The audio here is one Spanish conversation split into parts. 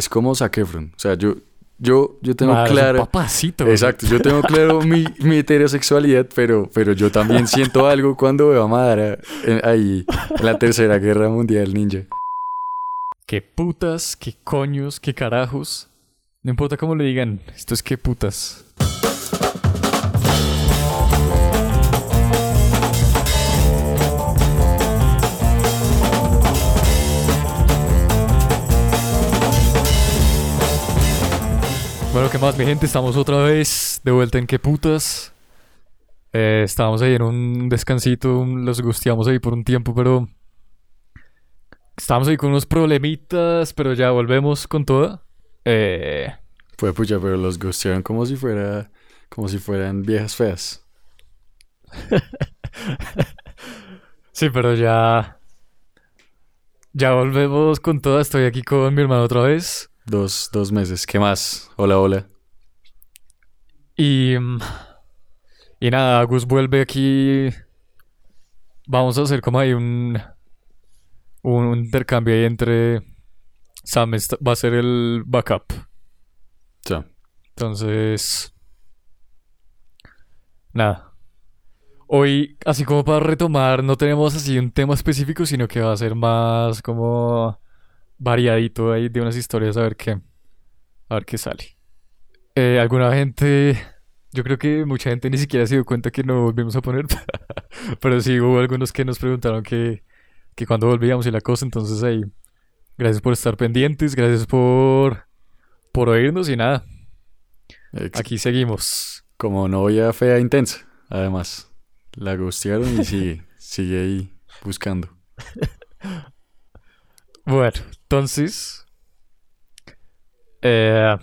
es como Zac Efron. O sea, yo, yo, yo tengo Madre, claro. papacito. güey. Exacto, yo tengo claro mi, mi heterosexualidad, pero, pero yo también siento algo cuando veo a Madara en- ahí en la Tercera Guerra Mundial Ninja. Qué putas, qué coños, qué carajos. No importa cómo le digan, esto es qué putas. Bueno, ¿qué más, mi gente? Estamos otra vez de vuelta en qué putas. Eh, estábamos ahí en un descansito, los gusteamos ahí por un tiempo, pero Estamos ahí con unos problemitas, pero ya volvemos con toda. Eh, Pues pucha, pero los gustearon como si fuera, como si fueran viejas feas. sí, pero ya. Ya volvemos con toda. Estoy aquí con mi hermano otra vez. Dos, dos meses. ¿Qué más? Hola, hola. Y. mm, Y nada, Gus vuelve aquí. Vamos a hacer como ahí un. Un intercambio ahí entre. Sam está- va a ser el backup. Ya. Entonces. Nada. Hoy, así como para retomar, no tenemos así un tema específico, sino que va a ser más como variadito ahí de unas historias a ver qué. A ver qué sale. Eh, alguna gente. Yo creo que mucha gente ni siquiera se dio cuenta que no volvimos a poner. Pero sí hubo algunos que nos preguntaron que, que cuando volvíamos y la cosa. Entonces ahí. Gracias por estar pendientes. Gracias por. Por oírnos y nada. Aquí seguimos. Como novia fea intensa, además. La gustearon y sigue, sigue ahí buscando. Bueno, entonces. eh,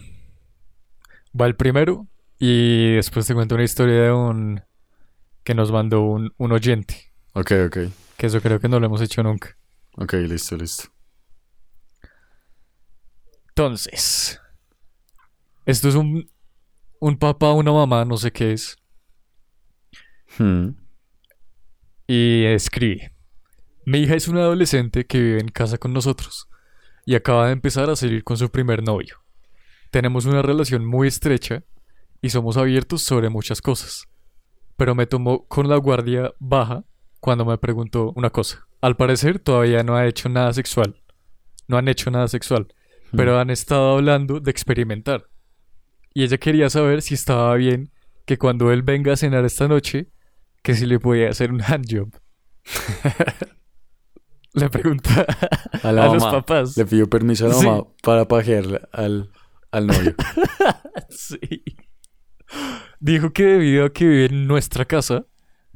va el primero. Y después te cuento una historia de un. que nos mandó un, un oyente. Ok, ok. Que eso creo que no lo hemos hecho nunca. Ok, listo, listo. Entonces. Esto es un. Un papá, una mamá, no sé qué es. Hmm. Y escribe. Mi hija es una adolescente que vive en casa con nosotros y acaba de empezar a salir con su primer novio. Tenemos una relación muy estrecha y somos abiertos sobre muchas cosas. Pero me tomó con la guardia baja cuando me preguntó una cosa. Al parecer todavía no ha hecho nada sexual. No han hecho nada sexual. Pero han estado hablando de experimentar. Y ella quería saber si estaba bien que cuando él venga a cenar esta noche, que si le podía hacer un handjob. le pregunta A la a los papás. Le pidió permiso a la Sí. mamá para pajear al, al novio. Sí. Dijo que debido a que vive en nuestra casa,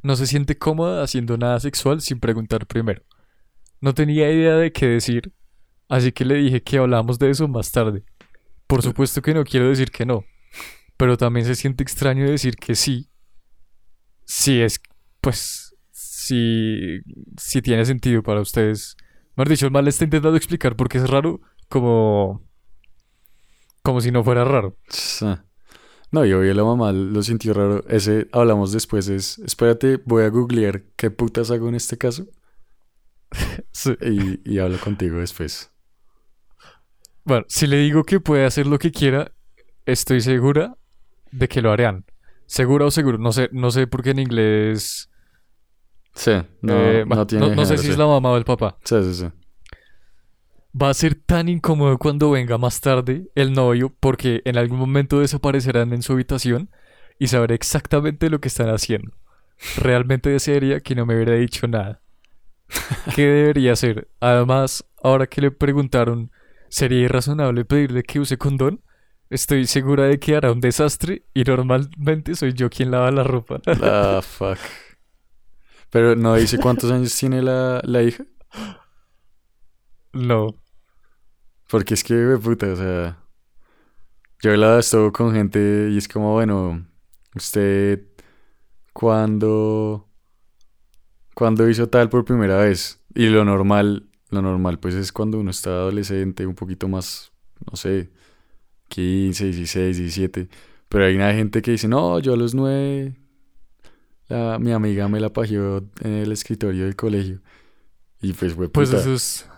no se siente cómoda haciendo nada sexual sin preguntar primero. No tenía idea de qué decir, así que le dije que hablamos de eso más tarde. Por supuesto que no quiero decir que no, pero también se siente extraño decir que sí. Si es, pues, si, si tiene sentido para ustedes. Mejor dicho, el mal le está intentando explicar por qué es raro, como, como si no fuera raro. No, y obvio la mamá lo sintió raro. Ese hablamos después. Es, espérate, voy a googlear qué putas hago en este caso. Sí. Y, y hablo contigo después. Bueno, si le digo que puede hacer lo que quiera, estoy segura de que lo harán. Segura o seguro, no sé, no sé por qué en inglés. Sí, no, eh, no tiene no sé género, si es la mamá o el papá. Sí, sí, sí. Va a ser tan incómodo cuando venga más tarde el novio, porque en algún momento desaparecerán en su habitación y sabré exactamente lo que están haciendo. Realmente desearía que no me hubiera dicho nada. ¿Qué debería hacer? Además, ahora que le preguntaron, ¿sería irrazonable pedirle que use condón? Estoy segura de que hará un desastre y normalmente soy yo quien lava la ropa. Ah, fuck. Pero no dice cuántos años tiene la, la hija. no. Porque es que, puta, o sea. Yo he hablado esto con gente y es como, bueno, usted. cuando cuando hizo tal por primera vez? Y lo normal, lo normal, pues es cuando uno está adolescente, un poquito más, no sé, 15, 16, 17. Pero hay una gente que dice, no, yo a los 9, la, mi amiga me la pajeó en el escritorio del colegio. Y pues, güey, Pues eso es.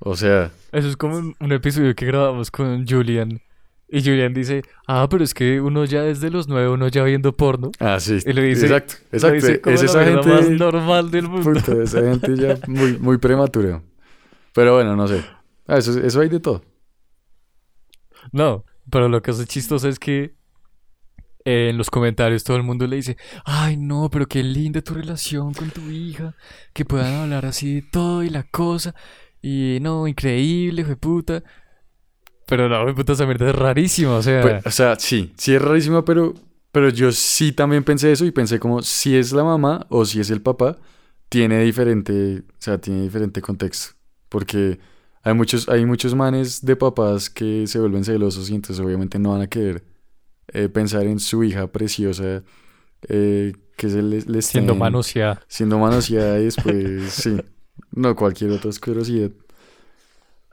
O sea, Eso es como un, un episodio que grabamos con Julian. Y Julian dice, ah, pero es que uno ya desde los nueve, uno ya viendo porno. ah, sí. Y le dice, exacto, exacto. dice como es la esa gente. más normal del mundo. puta, esa gente ya muy, muy prematura. Pero bueno, no sé. Ah, eso, eso hay de todo. No, pero lo que hace chistoso es que eh, en los comentarios todo el mundo le dice, ay no, pero qué linda tu relación con tu hija, que puedan hablar así de todo y la cosa, y no, increíble, fue puta. Pero no, fue puta, esa mierda es rarísima, o sea, Pues, o sea, sí, sí es rarísimo, pero, pero yo sí también pensé eso y pensé como si es la mamá o si es el papá, tiene diferente, o sea, tiene diferente contexto. Porque hay muchos, hay muchos manes de papás que se vuelven celosos y entonces obviamente no van a querer eh, pensar en su hija preciosa eh, que se les, les siendo manoseada. siendo manoseada y después, sí, no cualquier otra asquerosidad.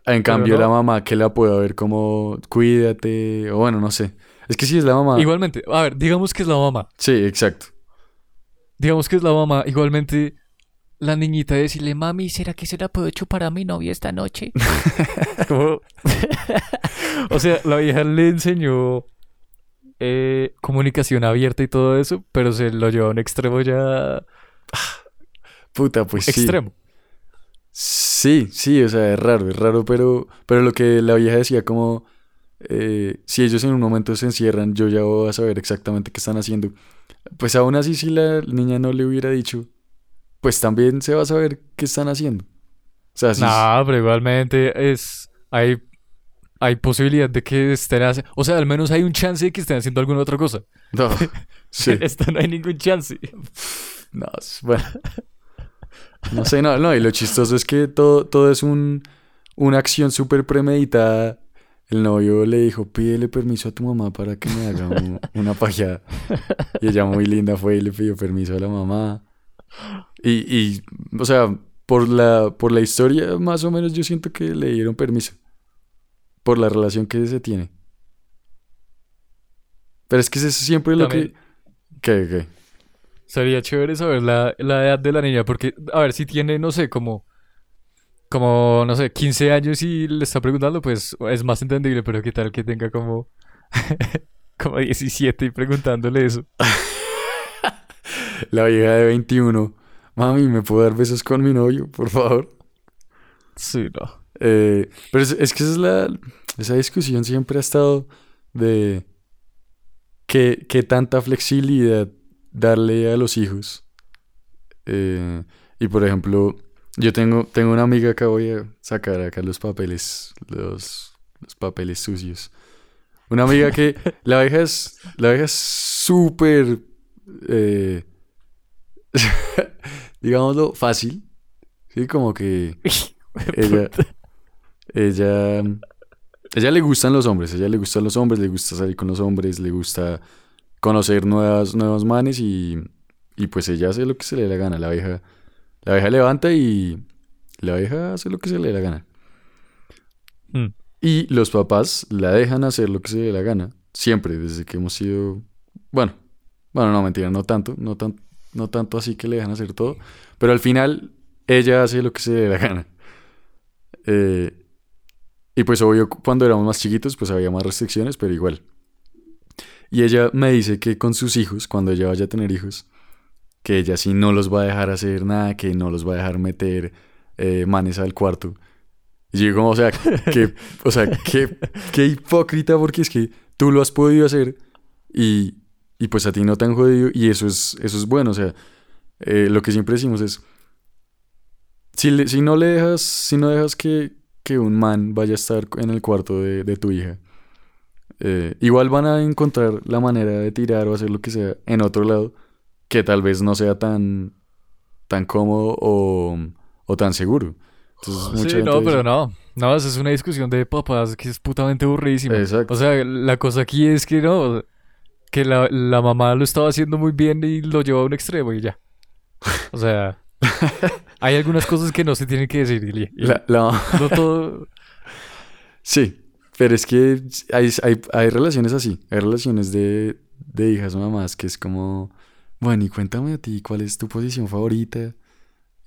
En cambio, no. la mamá que la pueda ver como, cuídate, o bueno, no sé. Es que si es la mamá. Igualmente, a ver, digamos que es la mamá, Sí, exacto. digamos que es la mamá, igualmente la niñita decirle, mami, ¿será que se la puedo chupar a mi novia esta noche? O sea, la vieja le enseñó eh, comunicación abierta y todo eso, pero se lo llevó a un extremo ya Puta, pues sí. extremo. Sí, sí, o sea, es raro, es raro, pero, pero lo que la vieja decía como, eh, si ellos en un momento se encierran, yo ya voy a saber exactamente qué están haciendo. Pues aún así, si la niña no le hubiera dicho, pues también se va a saber qué están haciendo. O sea, sí, No, pero igualmente es hay hay posibilidad de que estén haciendo, o sea, al menos hay un chance de que estén haciendo alguna otra cosa. no, sí. Esta no hay ningún chance. No, bueno. No sé, no, no, y lo chistoso es que todo, todo es un, una acción súper premeditada. El novio le dijo, pídele permiso a tu mamá para que me haga un- una pajeada. Y ella muy linda fue y le pidió permiso a la mamá. Y, y o sea, por la, por la historia, más o menos yo siento que le dieron permiso. Por la relación que se tiene. Pero es que es siempre lo También- que... ¿Qué, qué? Sería chévere saber la, la edad de la niña, porque, a ver, si tiene, no sé, como, como, no sé, 15 años y le está preguntando, pues es más entendible, pero qué tal que tenga como, como 17 y preguntándole eso. La vieja de 21. Mami, ¿me puedo dar besos con mi novio, por favor? Sí, no. Eh, pero es, es que esa es la... Esa discusión siempre ha estado de... ¿Qué, qué tanta flexibilidad darle a los hijos? Eh, y por ejemplo, yo tengo, tengo una amiga que voy a sacar acá los papeles, los, los papeles sucios. Una amiga que la vieja es, la vieja es súper, eh, digámoslo, fácil. Sí, como que ella, ella, ella le gustan los hombres, ella le gustan los hombres, le gusta salir con los hombres, le gusta conocer nuevas, nuevos manes y, y pues ella hace lo que se le dé la gana. La vieja, la vieja levanta y la vieja hace lo que se le dé la gana. Mm. Y los papás la dejan hacer lo que se le dé la gana. Siempre, desde que hemos sido... Bueno, bueno, no, mentira, no tanto. No, tan, no tanto así que le dejan hacer todo. Pero al final, ella hace lo que se le dé la gana. Eh, y pues obvio, cuando éramos más chiquitos, pues había más restricciones, pero igual. Y ella me dice que con sus hijos, cuando ella vaya a tener hijos, que ella sí no los va a dejar hacer nada, que no los va a dejar meter eh, manes al cuarto. Y yo como, o sea, que, o sea, qué, qué hipócrita, porque es que tú lo has podido hacer y, y pues a ti no te han jodido y eso es, eso es bueno, o sea, eh, lo que siempre decimos es, si, le- si no le dejas, si no dejas que, que un man vaya a estar en el cuarto de, de tu hija, eh, igual van a encontrar la manera de tirar o hacer lo que sea en otro lado que tal vez no sea tan, tan cómodo o, o tan seguro. Entonces, Sí, no, dice- pero no. No, esa es una discusión de papás que es putamente aburridísima. Exacto. O sea, la cosa aquí es que no, que la, la mamá lo estaba haciendo muy bien y lo llevó a un extremo y ya. O sea, hay algunas cosas que no se tienen que decir, Ilia, y La- la- no todo... Sí, pero es que hay, hay, hay relaciones así, hay relaciones de, de hijas o mamás que es como, bueno, y cuéntame a ti cuál es tu posición favorita.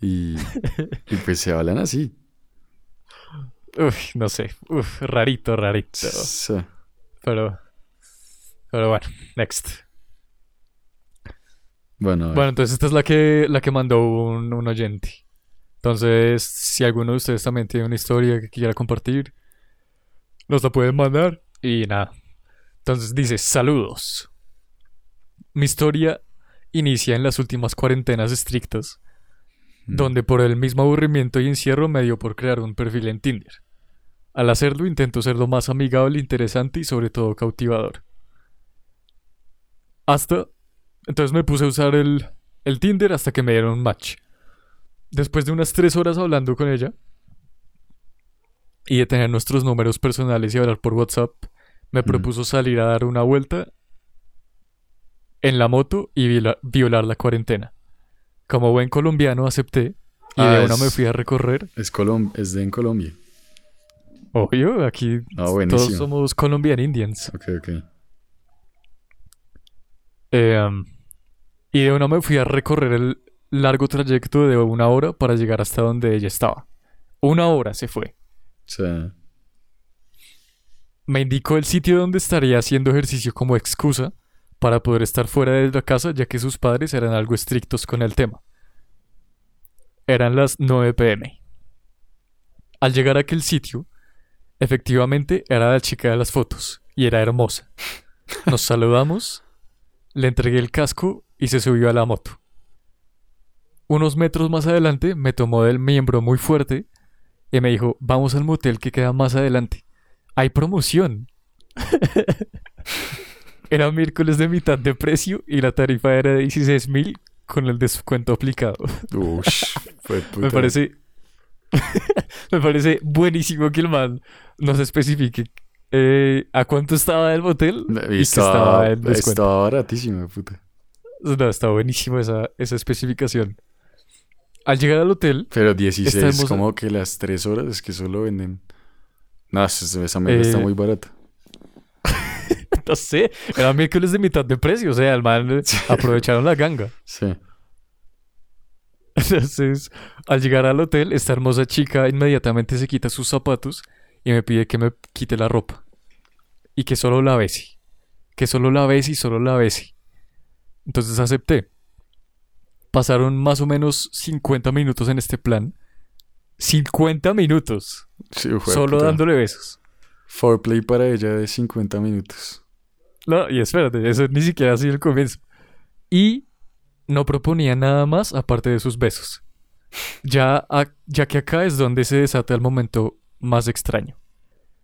Y, y pues se hablan así. Uf, no sé. Uf, rarito, rarito. Sí. Pero. Pero bueno, next. Bueno. Bueno, entonces esta es la que, la que mandó un, un oyente. Entonces, si alguno de ustedes también tiene una historia que quiera compartir, nos la pueden mandar. Y nada. Entonces dice, saludos. Mi historia inicia en las últimas cuarentenas estrictas, Mm. donde por el mismo aburrimiento y encierro me dio por crear un perfil en Tinder. Al hacerlo intento ser lo más amigable, interesante y sobre todo cautivador. Hasta... Entonces me puse a usar el, el Tinder hasta que me dieron un match. Después de unas tres horas hablando con ella y de tener nuestros números personales y hablar por WhatsApp, me Mm. propuso salir a dar una vuelta en la moto y viola- violar la cuarentena. Como buen colombiano acepté y Ah, de una es- me fui a recorrer. Es, Colom es de en Colombia. Obvio, aquí Ah, todos somos Colombian Indians. Ok, ok. Eh, um, y de una me fui a recorrer el largo trayecto de una hora para llegar hasta donde ella estaba. Una hora se fue. Sea, Me indicó el sitio donde estaría haciendo ejercicio como excusa para poder estar fuera de la casa ya que sus padres eran algo estrictos con el tema. Eran las 9 pm. Al llegar a aquel sitio, efectivamente era la chica de las fotos y era hermosa. Nos saludamos, le entregué el casco y se subió a la moto. Unos metros más adelante me tomó del miembro muy fuerte y me dijo, vamos al motel que queda más adelante. Hay promoción. era miércoles de mitad de precio y la tarifa era de 16 mil con el descuento aplicado. ush, fue Me puta. parece. me parece buenísimo que el man nos especifique eh, a cuánto estaba el motel Y y que estaba, estaba el descuento. estaba baratísimo, puta. No, está buenísimo esa, esa especificación. Al llegar al hotel, Pero 16, hermosa- como que las 3 horas es que solo venden. No, esa, mierda está Eh, muy barata. no sé, era miércoles de mitad de precio, o sea, el man eh, aprovecharon la ganga. Sí. Entonces, al llegar al hotel, esta hermosa chica inmediatamente se quita sus zapatos y me pide que me quite la ropa. Y que solo la bese. Que solo la bese y solo la bese. Entonces acepté. Pasaron más o menos 50 minutos en este plan. 50 minutos. sí fue solo puta. dándole besos. Foreplay para ella de 50 minutos. No, y espérate, eso ni siquiera ha sido el comienzo. Y no proponía nada más aparte de sus besos. Ya, a- ya que acá es donde se desata el momento más extraño.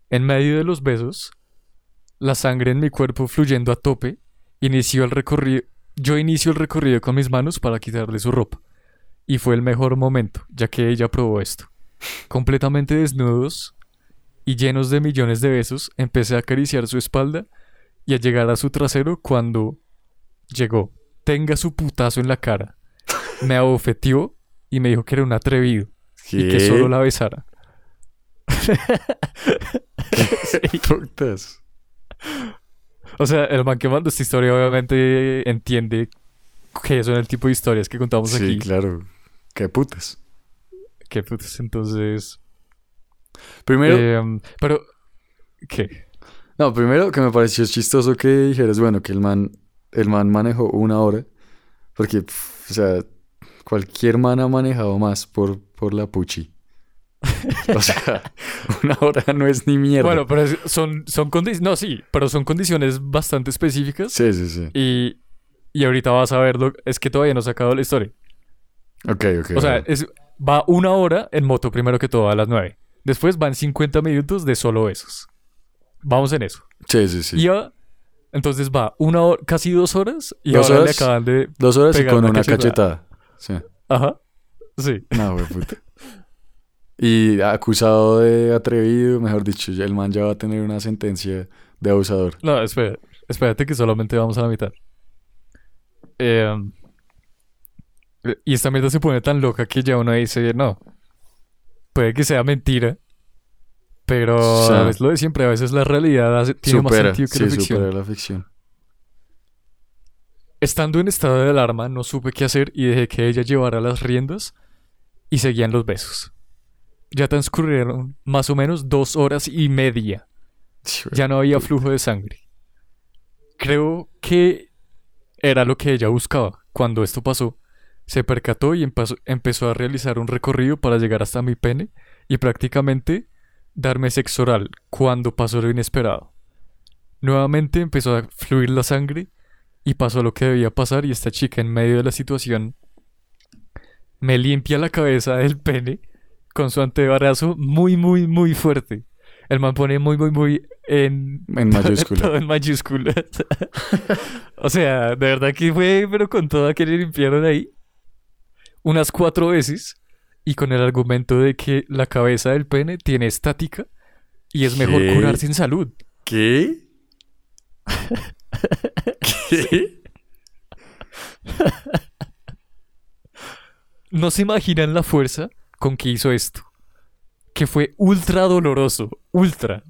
En medio de los besos, la sangre en mi cuerpo fluyendo a tope, inició el recorrido. Yo inicio el recorrido con mis manos para quitarle su ropa. Y fue el mejor momento, ya que ella probó esto. Completamente desnudos y llenos de millones de besos, empecé a acariciar su espalda y a llegar a su trasero cuando llegó. Tenga su putazo en la cara. Me abofeteó y me dijo que era un atrevido y que ¿Qué? solo la besara. Putas. O sea, el man que mandó esta historia obviamente entiende que son el tipo de historias que contamos Sí, aquí. claro. Qué putas. Que pues, entonces... Primero, em, pero... ¿Qué? no, primero que me pareció chistoso que dijeras, bueno, que el man, el man manejó una hora. Porque, o sea, cualquier man ha manejado más por, por la puchi. O sea, una hora no es ni mierda. Bueno, pero es- son, son condiciones... No, sí, pero son condiciones bastante específicas. sí, sí, sí. Y, y ahorita vas a verlo. Es que todavía no he sacado la historia. Ok, ok. O sea, es, va una hora en moto primero que todo a las 9. Después van 50 minutos de solo esos. Vamos en eso. sí, sí, sí. Y ya, entonces va una hora, casi dos horas y Dos ahora le horas. acaban de... Dos horas y con una una cachetada. cachetada. Sí. Ajá. Sí. No, güey, puta. Y acusado de atrevido, mejor dicho, el man ya va a tener una sentencia de abusador. No, espera, espérate que solamente vamos a la mitad. Em, y esta mierda se pone tan loca que ya uno dice, no, puede que sea mentira, pero O sea, es lo de siempre, a veces la realidad hace- tiene más sentido que sí, la ficción. la ficción. Estando en estado de alarma, no supe qué hacer y dejé que ella llevara las riendas y seguían los besos. Ya transcurrieron más o menos dos horas y media. Ya no había flujo de sangre. Creo que era lo que ella buscaba. Cuando esto pasó, se percató y empezó, a realizar un recorrido para llegar hasta mi pene y prácticamente darme sexo oral cuando pasó lo inesperado. Nuevamente empezó a fluir la sangre y pasó lo que debía pasar y esta chica en medio de la situación me limpia la cabeza del pene con su antebrazo muy, muy, muy fuerte. El man pone muy, muy, muy en... En mayúscula. Todo en mayúsculas. o sea, de verdad que fue, pero con toda que le limpiaron ahí. Unas cuatro veces. Y con el argumento de que la cabeza del pene tiene estática. Y es mejor curar sin salud. ¿Qué? ¿Qué? No se imaginan la fuerza con que hizo esto. Que fue ultra doloroso. Ultra.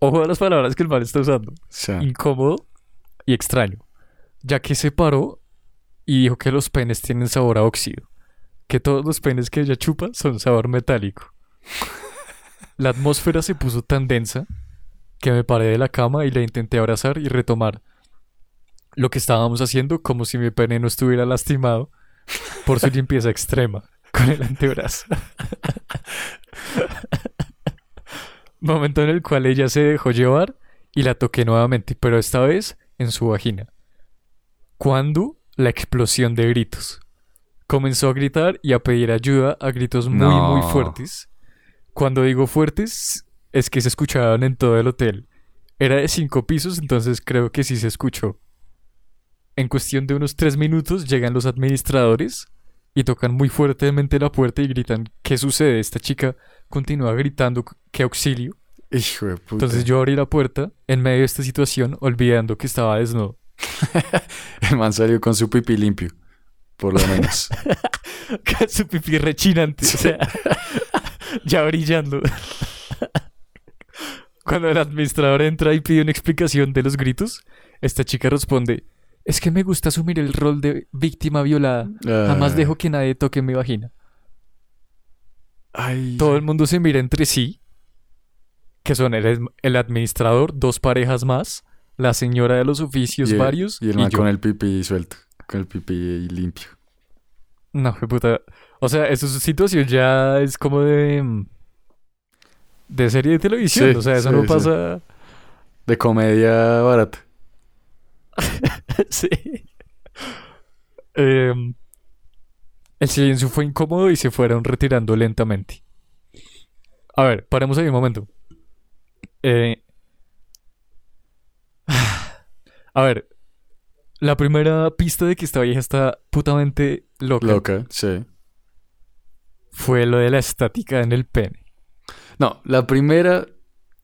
Ojo a las palabras que el man está usando. Incómodo y extraño. Ya que se paró y dijo que los penes tienen sabor a óxido. Que todos los penes que ella chupa son sabor metálico. La atmósfera se puso tan densa que me paré de la cama y la intenté abrazar y retomar lo que estábamos haciendo como si mi pene no estuviera lastimado por su limpieza extrema con el antebrazo. Momento en el cual ella se dejó llevar y la toqué nuevamente, pero esta vez en su vagina. Cuando la explosión de gritos. Comenzó a gritar y a pedir ayuda a gritos muy, muy fuertes. Cuando digo fuertes, es que se escuchaban en todo el hotel. Era de cinco pisos, entonces creo que sí se escuchó. En cuestión de unos tres minutos llegan los administradores y tocan muy fuertemente la puerta y gritan ¿Qué sucede? Esta chica continúa gritando que auxilio. hijo de puta. Entonces yo abrí la puerta en medio de esta situación olvidando que estaba desnudo. El man salió con su pipí limpio. Por lo menos. Con su pipí rechinante, o sea, ya brillando. Cuando el administrador entra y pide una explicación de los gritos, esta chica responde, es que me gusta asumir el rol de víctima violada. Jamás Ah. dejo que nadie toque mi vagina. Ay. Todo el mundo se mira entre sí, que son el, el administrador, dos parejas más, la señora de los oficios y el- varios Y el y man yo. con el pipí suelto. Con el pipí limpio. No, qué puta. O sea, esa situación ya es como de. mm, de serie de televisión. Sí, o sea, eso sí, no sí. pasa. De comedia barata. sí. Em, el silencio fue incómodo y se fueron retirando lentamente. A ver, paremos ahí un momento. Eh, a ver, la primera pista de que esta vieja está putamente loca, Loca, sí. fue lo de la estática en el pene. No, la primera.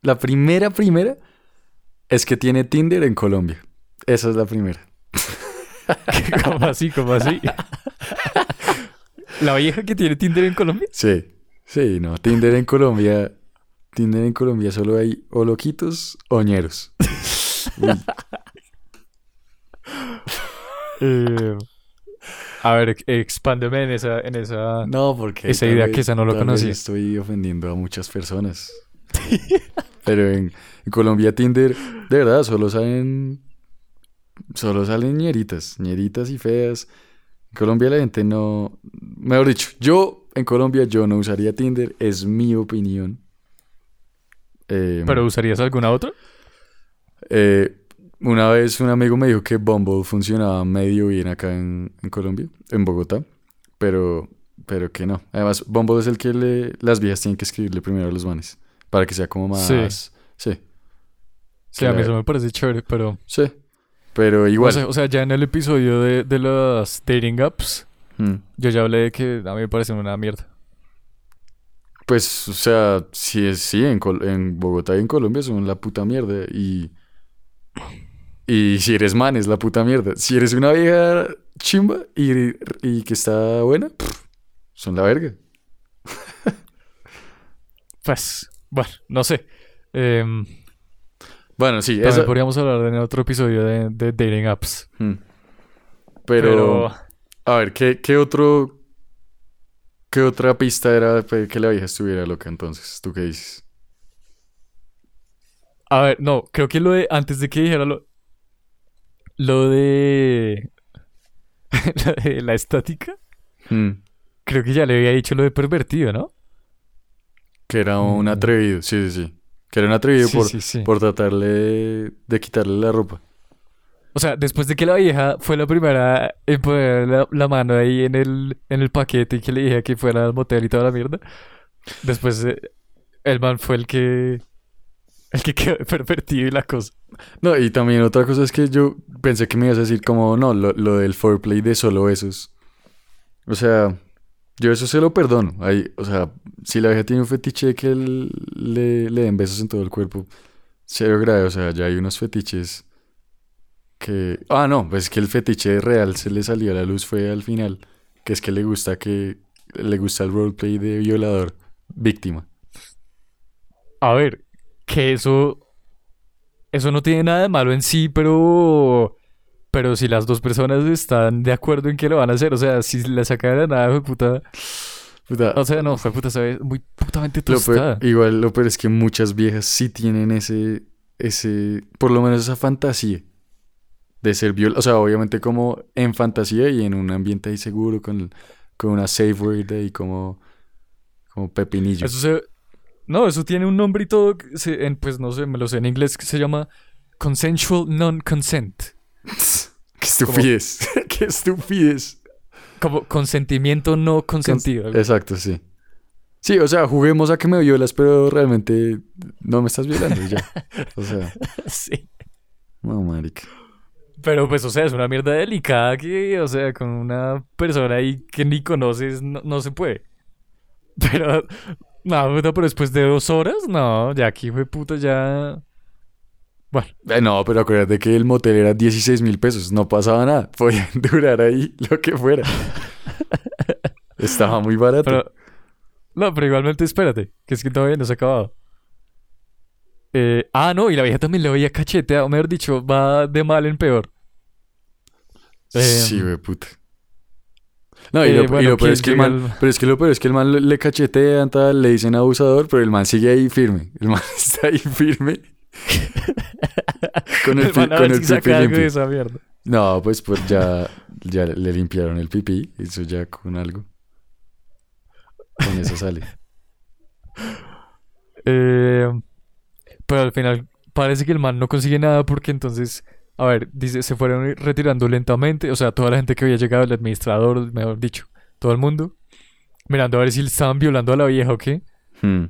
La primera, primera. Es que tiene Tinder en Colombia. Esa es la primera. ¿Cómo así? ¿Cómo así? ¿La vieja que tiene Tinder en Colombia? Sí. Sí, no. Tinder en Colombia. Tinder en Colombia solo hay o loquitos o ñeros. Eh, a ver, ex- expándeme en esa, en esa. No, porque. Esa idea vez- que esa no lo conocía. Estoy ofendiendo a muchas personas. Pero en, en Colombia Tinder, de verdad, solo salen. Solo salen ñeritas. ñeritas y feas. En Colombia la gente no. Mejor dicho, yo en Colombia yo no usaría Tinder. Es mi opinión. Eh, ¿Pero usarías alguna otra? eh, una vez un amigo me dijo que Bumble funcionaba medio bien acá en, en Colombia, en Bogotá, pero, pero que no. Además, Bumble es el que le, las viejas tienen que escribirle primero a los manes, para que sea como más... Sí. Sí, Sí, a mí eso me parece chévere, pero. sí. Pero igual... O sea, o sea, ya en el episodio de, de las dating apps, mm, yo ya hablé de que a mí me parecen una mierda. Pues, o sea, sí, es, sí en, Col- en Bogotá y en Colombia son la puta mierda. Y, y si eres man, es la puta mierda. Si eres una vieja chimba y, y que está buena, pff, son la verga. Pues, bueno, no sé. Em, Bueno, sí, también esa- podríamos hablar en otro episodio de, de dating apps. Mm. Pero, a ver, ¿qué, qué otro ¿Qué otra pista era que la vieja estuviera loca entonces? ¿Tú qué dices? A ver, no, creo que lo de. Antes de que dijera lo. Lo de. lo de la estática. Hmm, Creo que ya le había dicho lo de pervertido, ¿no? Que era un Mm. atrevido, sí, sí, sí. Que era un atrevido Sí, por, sí, sí. por tratarle de quitarle la ropa. O sea, después de que la vieja fue la primera en poner la, la mano ahí en el, en el paquete y que le dije que fuera al motel y toda la mierda. Después eh, el man fue el que. El que quedó pervertido y la cosa. No, y también otra cosa es que yo pensé que me ibas a decir como, no, lo, lo del foreplay de solo besos. O sea, yo eso se lo perdono. Ahí, o sea, si la vieja tiene un fetiche que le, le den besos en todo el cuerpo, cero grave. O sea, ya hay unos fetiches que... Ah, no, pues es que el fetiche real se le salió a la luz fue al final. Que es que le gusta que... Le gusta el roleplay de violador víctima. A ver, que eso. Eso no tiene nada de malo en sí, pero. Pero si las dos personas están de acuerdo en que lo van a hacer, o sea, si la sacan de nada, puta. Puta, O sea, no, fue puta, sabe, muy putamente Lo peor- tostada. igual lo peor es que muchas viejas sí tienen ese, ese, por lo menos esa fantasía de ser viol, o sea, obviamente como en fantasía y en un ambiente ahí seguro con, con una safe word ahí como, como pepinillo. Eso se. No, eso tiene un nombre y todo. se- en, pues no sé, me lo sé en inglés, que se llama Consensual Non-Consent. Qué estupidez, qué estupidez. Como consentimiento no consentido. Exacto, sí. Sí, o sea, juguemos a que me violas, pero realmente no me estás violando ya. O sea, sí. no, marica. Pero pues, o sea, es una mierda delicada que, o sea, con una persona ahí que ni conoces no, no se puede. Pero, no, pero después de dos horas, no, ya aquí fue puta, ya. Bueno, Eh, no, pero acuérdate que el motel era 16 mil pesos, no pasaba nada, podían durar ahí lo que fuera. Estaba muy barato. pero. No, pero igualmente espérate, que es que todavía no se ha acabado. Eh, ah, no, y la vieja también le veía cacheteado, mejor dicho, va de mal en peor. eh, sí, güey, puta. No, y eh, lo, y bueno, lo peor ¿quién es que el man, al- pero es que lo peor es que el man le, le cachetean, tal, le dicen abusador, pero el man sigue ahí firme. El man está ahí firme. con el, pi- con el si pipí de esa mierda. No, pues, pues ya, ya le limpiaron el pipí, eso ya con algo. Con eso sale. Eh, pero al final parece que el man no consigue nada porque entonces, a ver, dice, se fueron retirando lentamente, o sea, toda la gente que había llegado, el administrador, mejor dicho, todo el mundo, mirando a ver si estaban violando a la vieja o qué. Hmm.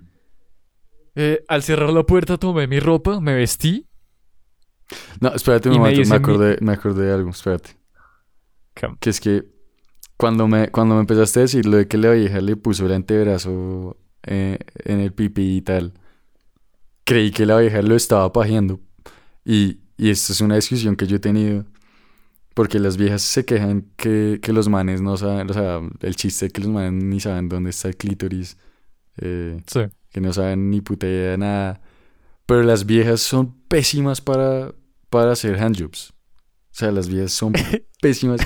Eh, al cerrar la puerta tomé mi ropa, me vestí. No, espérate un Y me momento, me, dice mi- acordé, me acordé de algo, espérate. Cam- Que es que cuando me, cuando me empezaste a decir lo de que la vieja le puso el antebrazo eh, en el pipí y tal, creí que la vieja lo estaba pajeando. Y, y esto es una discusión que yo he tenido. Porque las viejas se quejan que, que los manes no saben, o sea, el chiste de que los manes ni saben dónde está el clítoris, eh, Sí. Que no saben ni puta idea de nada. Pero las viejas son pésimas para, para hacer handjobs. O sea, las viejas son pésimas.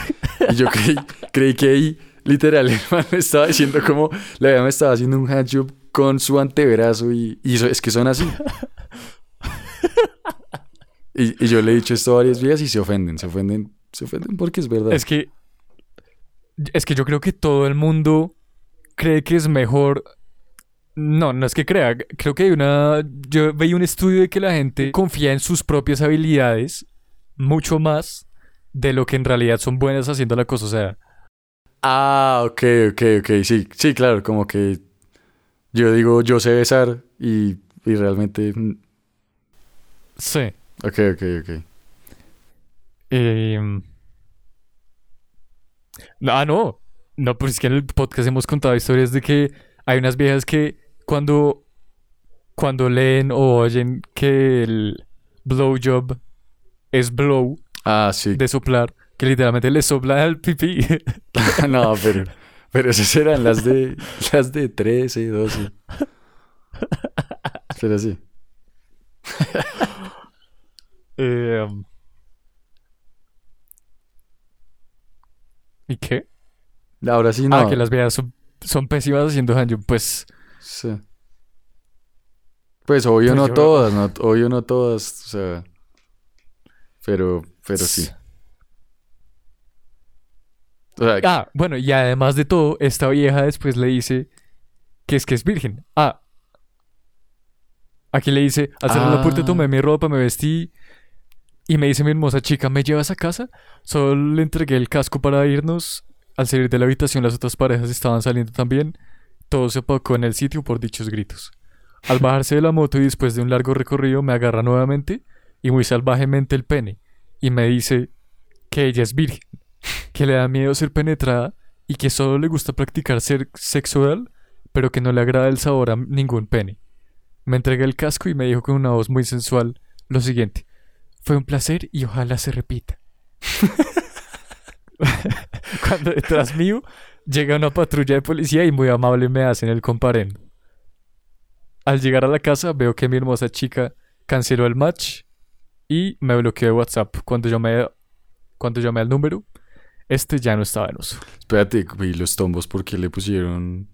Y yo creí, creí que ahí, literal, el man me estaba diciendo como la vieja me estaba haciendo un handjob con su antebrazo y, y eso- es que son así. Y, y yo le he dicho esto varias viejas y se ofenden, se ofenden, se ofenden porque es verdad. Es que, es que yo creo que todo el mundo cree que es mejor. No, no es que crea. Creo que hay una. Yo veía un estudio de que la gente confía en sus propias habilidades mucho más de lo que en realidad son buenas haciendo la cosa. O sea, Ah, ok, ok, ok, sí, sí, claro, como que yo digo, yo sé besar y, y realmente, sí. ok, ok, ok. Em, ah, no. No, pero es que en el podcast hemos contado historias de que hay unas viejas que cuando, cuando leen o oyen que el blowjob es blow Ah, sí, de soplar, que literalmente le sopla al pipí. no, pero, pero esas eran las de, las de 13, 12. Pero sí. Em, ¿Y qué? Ahora sí, no. Ah, que las viejas son son pésimas haciendo handjob. Pues Sí. Pues obvio Pues no todas, no, obvio no todas, o sea. Pero, pero sí. O sea, Ah, bueno, y además de todo, esta vieja después le dice que es que es virgen. Ah. Aquí le dice, al cerrar la puerta Ah. tomé mi ropa, me vestí y me dice mi hermosa chica, ¿me llevas a casa? Solo le entregué el casco para irnos. Al salir de la habitación las otras parejas estaban saliendo también. Todo se apagó en el sitio por dichos gritos. Al bajarse de la moto y después de un largo recorrido me agarra nuevamente y muy salvajemente el pene y me dice que ella es virgen, que le da miedo ser penetrada y que solo le gusta practicar ser sexo oral, pero que no le agrada el sabor a ningún pene. Me entregué el casco y me dijo con una voz muy sensual lo siguiente: Fue un placer y ojalá se repita. Cuando detrás mío llega una patrulla de policía y muy amable me hacen el comparendo. Al llegar a la casa veo que mi hermosa chica canceló el match y me bloqueó de WhatsApp. Cuando llamé, cuando llamé al número, este ya no estaba en uso. espérate, ¿y los tombos por qué le pusieron?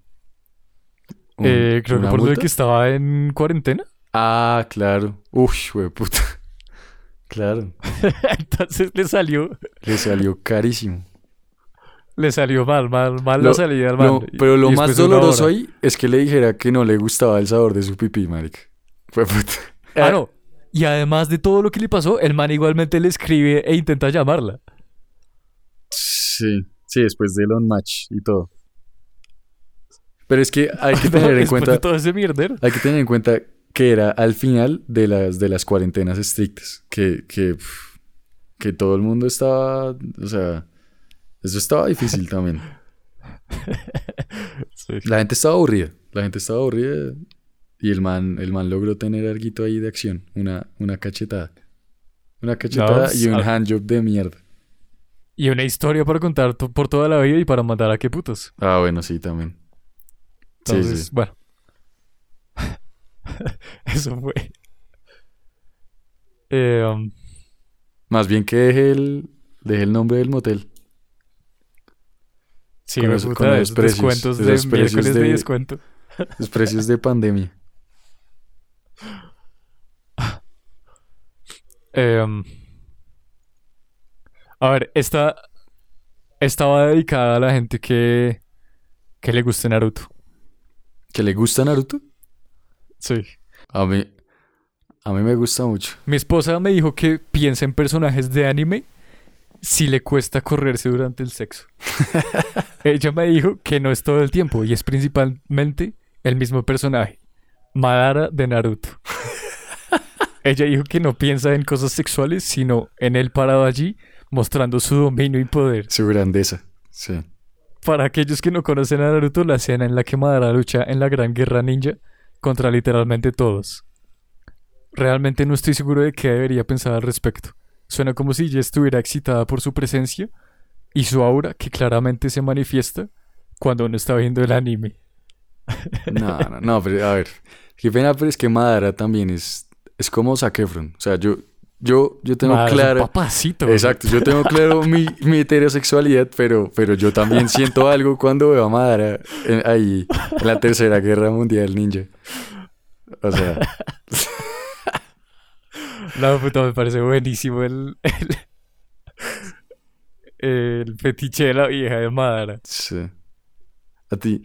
un- Eh, creo que lo de que estaba en cuarentena. Ah, claro. Uf, wey puta. Claro. Entonces le salió, Le salió carísimo. Le salió mal, mal, mal Lo- la salida man. Y- pero lo más una doloroso ahí es que le dijera que no le gustaba el sabor de su pipí, marica. Fue puta. Ah, no. Y además de todo lo que le pasó, el man igualmente le escribe e intenta llamarla. Sí, sí, después del on match y todo. Pero es que hay que tener en Después cuenta, de todo ese mierdero. hay que tener en cuenta que era al final de las de las cuarentenas estrictas, que que que todo el mundo estaba, o sea, eso estaba difícil también. Sí. La gente estaba aburrida, la gente estaba aburrida y el man el man logró tener algo ahí de acción, una una cachetada. Una cachetada y un ah. handjob de mierda. Y una historia para contar por toda la vida y para mandar a qué putos. Ah, bueno, sí, también. Sí, sí. bueno. Eso fue. Eh, um, Más bien que deje el deje el nombre del motel. Sí, Con puta, con precios, descuentos de esos precios miércoles de... de- descuento. Los precios de pandemia. Um, a ver, esta estaba dedicada a la gente que, que le guste Naruto. ¿Que le gusta Naruto? Sí. A mí, a mí me gusta mucho. Mi esposa me dijo que piensa en personajes de anime si le cuesta correrse durante el sexo. Ella me dijo que no es todo el tiempo y es principalmente el mismo personaje, Madara de Naruto. Ella dijo que no piensa en cosas sexuales, sino en él parado allí, mostrando su dominio y poder. Su grandeza. Sí. Para aquellos que no conocen a Naruto, la escena en la que Madara lucha en la Gran Guerra Ninja contra literalmente todos. Realmente no estoy seguro de qué debería pensar al respecto. Suena como si ella estuviera excitada por su presencia y su aura que claramente se manifiesta cuando uno está viendo el anime. No, no, no, pero a ver. Qué pena, pero es que Madara también es, es como Zac Efron. O sea, yo, yo, yo tengo Madara es un claro. papacito. Exacto, yo tengo claro mi, mi heterosexualidad, pero, pero yo también siento algo cuando veo a Madara en- ahí en la Tercera Guerra Mundial Ninja. O sea, La puta, me parece buenísimo el, el, el fetiche de la vieja de Madara. sí. A ti.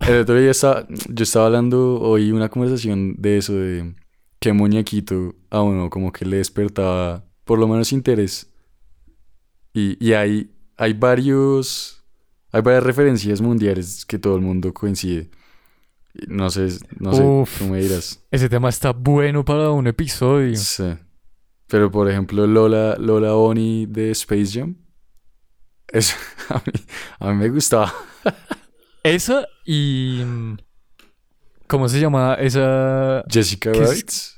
El otro día estaba, yo estaba hablando, oí una conversación de eso, de qué muñequito a uno como que le despertaba por lo menos interés. Y, y hay, hay varios, hay varias referencias mundiales que todo el mundo coincide. No sé, no sé, Uf. tú me dirás. Ese tema está bueno para un episodio. Sí. Pero por ejemplo, Lola, Lola Bonnie de Space Jam. Eso a mí, a mí me gustaba. Esa y. ¿Cómo se llama? Esa. Jessica ¿Qué es?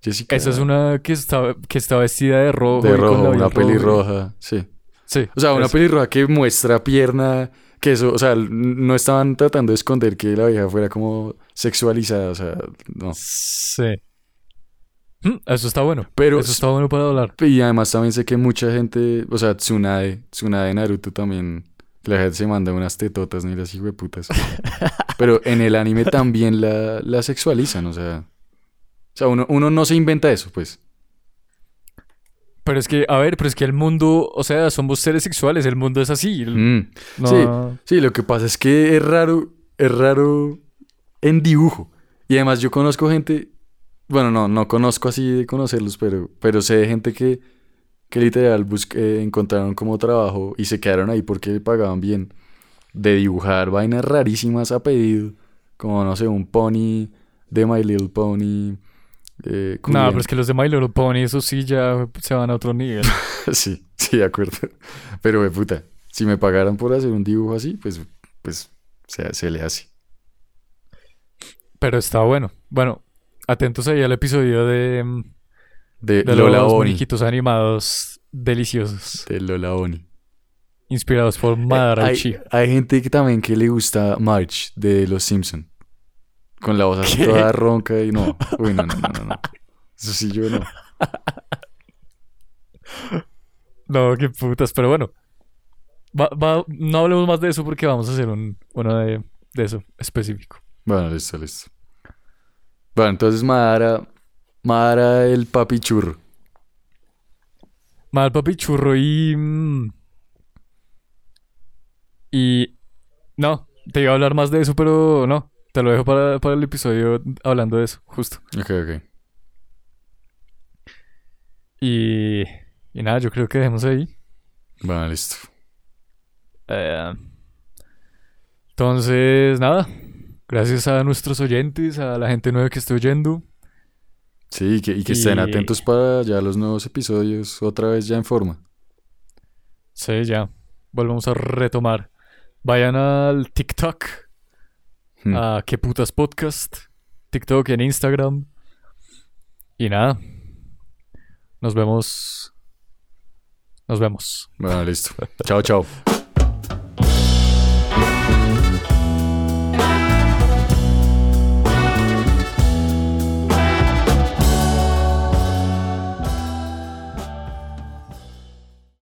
Jessica Esa es una que está, que está vestida de rojo. de con rojo, labios una pelirroja. Sí. Sí. O sea, una esa. pelirroja que muestra pierna. Que eso, o sea, no estaban tratando de esconder que la vieja fuera como sexualizada. O sea, no. Sí. Mm, Eso está bueno. Pero Eso está bueno para hablar. Y además también sé que mucha gente, o sea, Tsunade, Tsunade Naruto también La gente se manda unas tetotas ni las putas. Pero en el anime también la, la sexualizan, o sea. O sea, uno, uno no se inventa eso, pues. Pero es que, a ver, pero es que el mundo, o sea, somos seres sexuales, el mundo es así. Mm. no- Sí, sí, lo que pasa es que es raro, es raro en dibujo. Y además yo conozco gente, bueno, no, no conozco así de conocerlos, pero, pero sé de gente que, que literal busc- eh, encontraron como trabajo y se quedaron ahí porque pagaban bien de dibujar vainas rarísimas a pedido, como no sé, un pony de My Little Pony. Eh, No, pero es que los de My Little Pony, eso sí ya se van a otro nivel. Sí, sí, de acuerdo. Pero, de puta, si me pagaran por hacer un dibujo así, pues, pues se, se le hace. Pero está bueno. Bueno, atentos ahí al episodio de, De, de Lola los Oni. animados deliciosos, De Lola Oni. inspirados por Madara hay, Uchiha. hay gente que también que le gusta March de Los Simpson. Con la voz así ¿Qué? toda ronca y no. Uy, no, no, no, no, no. Eso sí, yo no. No, qué putas, pero bueno. Va- va- no hablemos más de eso porque vamos a hacer un, uno de, de eso específico. Bueno, listo, listo. Bueno, entonces Madara. Madara el papi churro. Mal papi churro y. mm, Y. No, te iba a hablar más de eso, pero no. Te lo dejo para, para el episodio hablando de eso, justo. Ok, ok. Y. Y nada, yo creo que dejemos ahí. Bueno, listo. Eh, entonces, nada. Gracias a nuestros oyentes, a la gente nueva que esté oyendo. Sí, y que, y que estén atentos para ya los nuevos episodios, otra vez ya en forma. Sí, ya. Volvemos a retomar. Vayan al TikTok. Hmm. a qué putas podcast, TikTok y en Instagram. Y nada. Nos vemos. Nos vemos. Bueno, listo. Chao, chao.